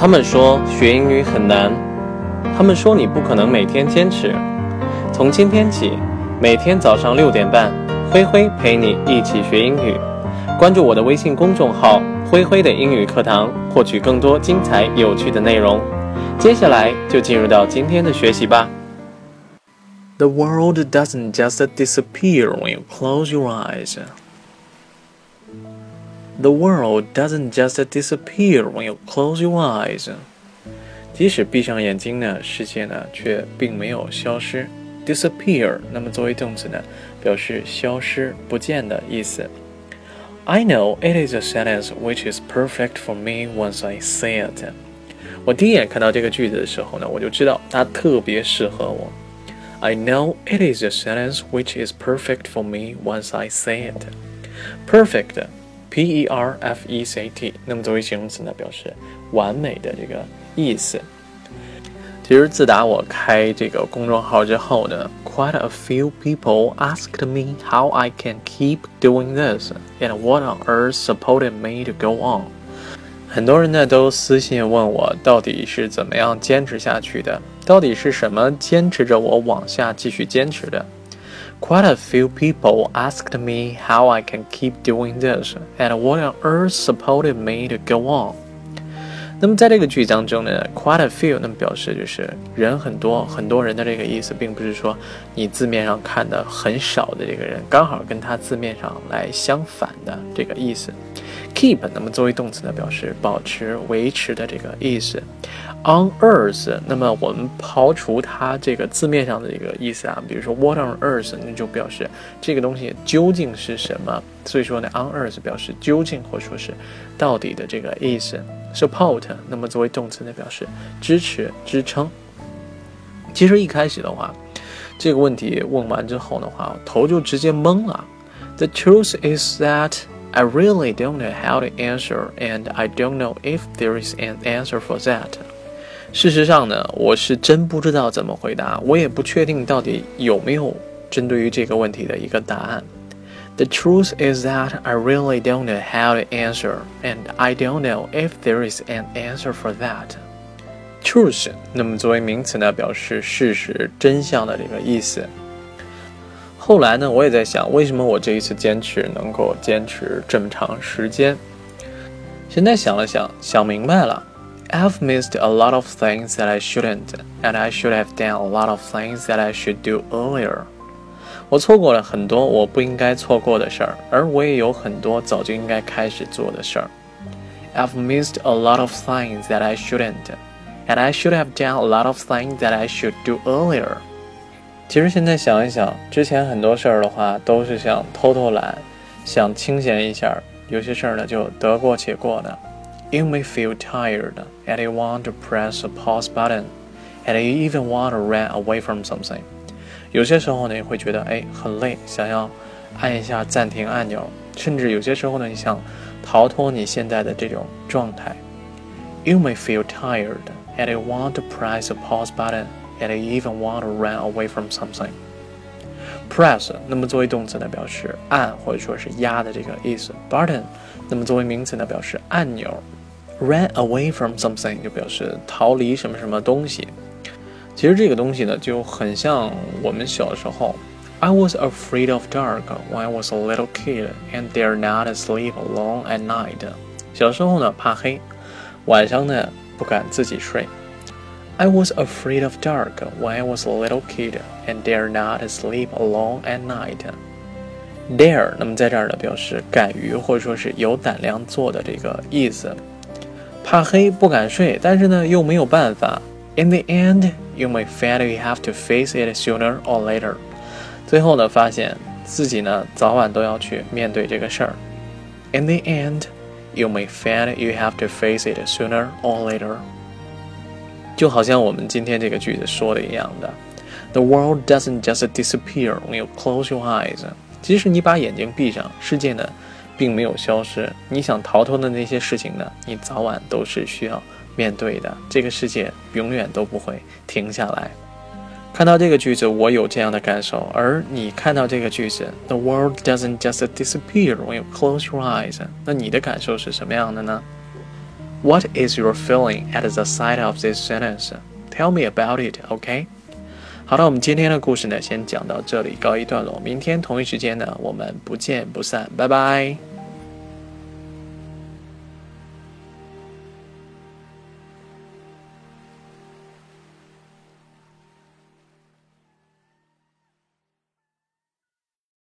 他们说学英语很难，他们说你不可能每天坚持。从今天起，每天早上六点半，灰灰陪你一起学英语。关注我的微信公众号“灰灰的英语课堂”，获取更多精彩有趣的内容。接下来就进入到今天的学习吧。The world doesn't just disappear when you close your eyes. The world doesn't just disappear when you close your eyes。即使闭上眼睛呢，世界呢却并没有消失。disappear，那么作为动词呢，表示消失、不见的意思。I know it is a sentence which is perfect for me once I say it。我第一眼看到这个句子的时候呢，我就知道它特别适合我。I know it is a sentence which is perfect for me once I say it。Perfect。 P E R F E C T，那么作为形容词呢，表示完美的这个意思。其实自打我开这个公众号之后呢，quite a few people asked me how I can keep doing this and what on earth supported me to go on。很多人呢都私信问我，到底是怎么样坚持下去的？到底是什么坚持着我往下继续坚持的？Quite a few people asked me how I can keep doing this and what on earth supported me to go on. 那么在这个句当中呢，quite a few 那么表示就是人很多，很多人的这个意思，并不是说你字面上看的很少的这个人，刚好跟他字面上来相反的这个意思。Keep 那么作为动词呢，表示保持、维持的这个意思。On earth，那么我们刨除它这个字面上的一个意思啊，比如说 What on earth，那就表示这个东西究竟是什么。所以说呢，on earth 表示究竟或者说是到底的这个意思。Support，那么作为动词呢，表示支持、支撑。其实一开始的话，这个问题问完之后的话，头就直接懵了。The truth is that I really don't know how to answer, and I don't know if there is an answer for that. 事实上呢，我是真不知道怎么回答，我也不确定到底有没有针对于这个问题的一个答案。The truth is that I really don't know how to answer, and I don't know if there is an answer for that. Truth，那么作为名词呢，表示事实、真相的这个意思。 后来呢，我也在想，为什么我这一次坚持能够坚持这么长时间？现在想了想，想明白了。I've missed a lot of things that I shouldn't, and I should have done a lot of things that I should do earlier. 我错过了很多我不应该错过的事儿，而我也有很多早就应该开始做的事儿。I've missed a lot of things that I shouldn't, and I should have done a lot of things that I should do earlier. 其实现在想一想，之前很多事儿的话，都是想偷偷懒，想清闲一下，有些事儿呢就得过且过的。You may feel tired and you want to press a pause button, and you even want to run away from something. 有些时候呢，你会觉得哎很累，想要按一下暂停按钮，甚至有些时候呢，你想逃脱你现在的这种状态。You may feel tired and you want to press a pause button, and you even want to run away from something. Press，那么作为动词呢，表示按或者说是压的这个意思。Button，那么作为名词呢，表示按钮。Run away from something 就表示逃离什么什么东西。其实这个东西呢，就很像我们小时候。I was afraid of dark when I was a little kid and dare not sleep alone at night。小时候呢，怕黑，晚上呢不敢自己睡。 I was afraid of dark when I was a little kid and dare not sleep alone at night。Dare，那么在这儿呢，表示敢于或者说是有胆量做的这个意思。怕黑不敢睡，但是呢又没有办法。In the end, you may find you have to face it sooner or later。最后呢，发现自己呢早晚都要去面对这个事儿。In the end, you may find you have to face it sooner or later。 就好像我们今天这个句子说的一样的，The world doesn't just disappear when you close your eyes。即使你把眼睛闭上，世界呢？并没有消失。你想逃脱的那些事情呢？你早晚都是需要面对的。这个世界永远都不会停下来。看到这个句子，我有这样的感受。而你看到这个句子，The world doesn't just disappear when you close your eyes，那你的感受是什么样的呢？What is your feeling at the sight of this sentence? Tell me about it, OK? 好了，我们今天的故事呢，先讲到这里，告一段落。明天同一时间呢，我们不见不散，拜拜。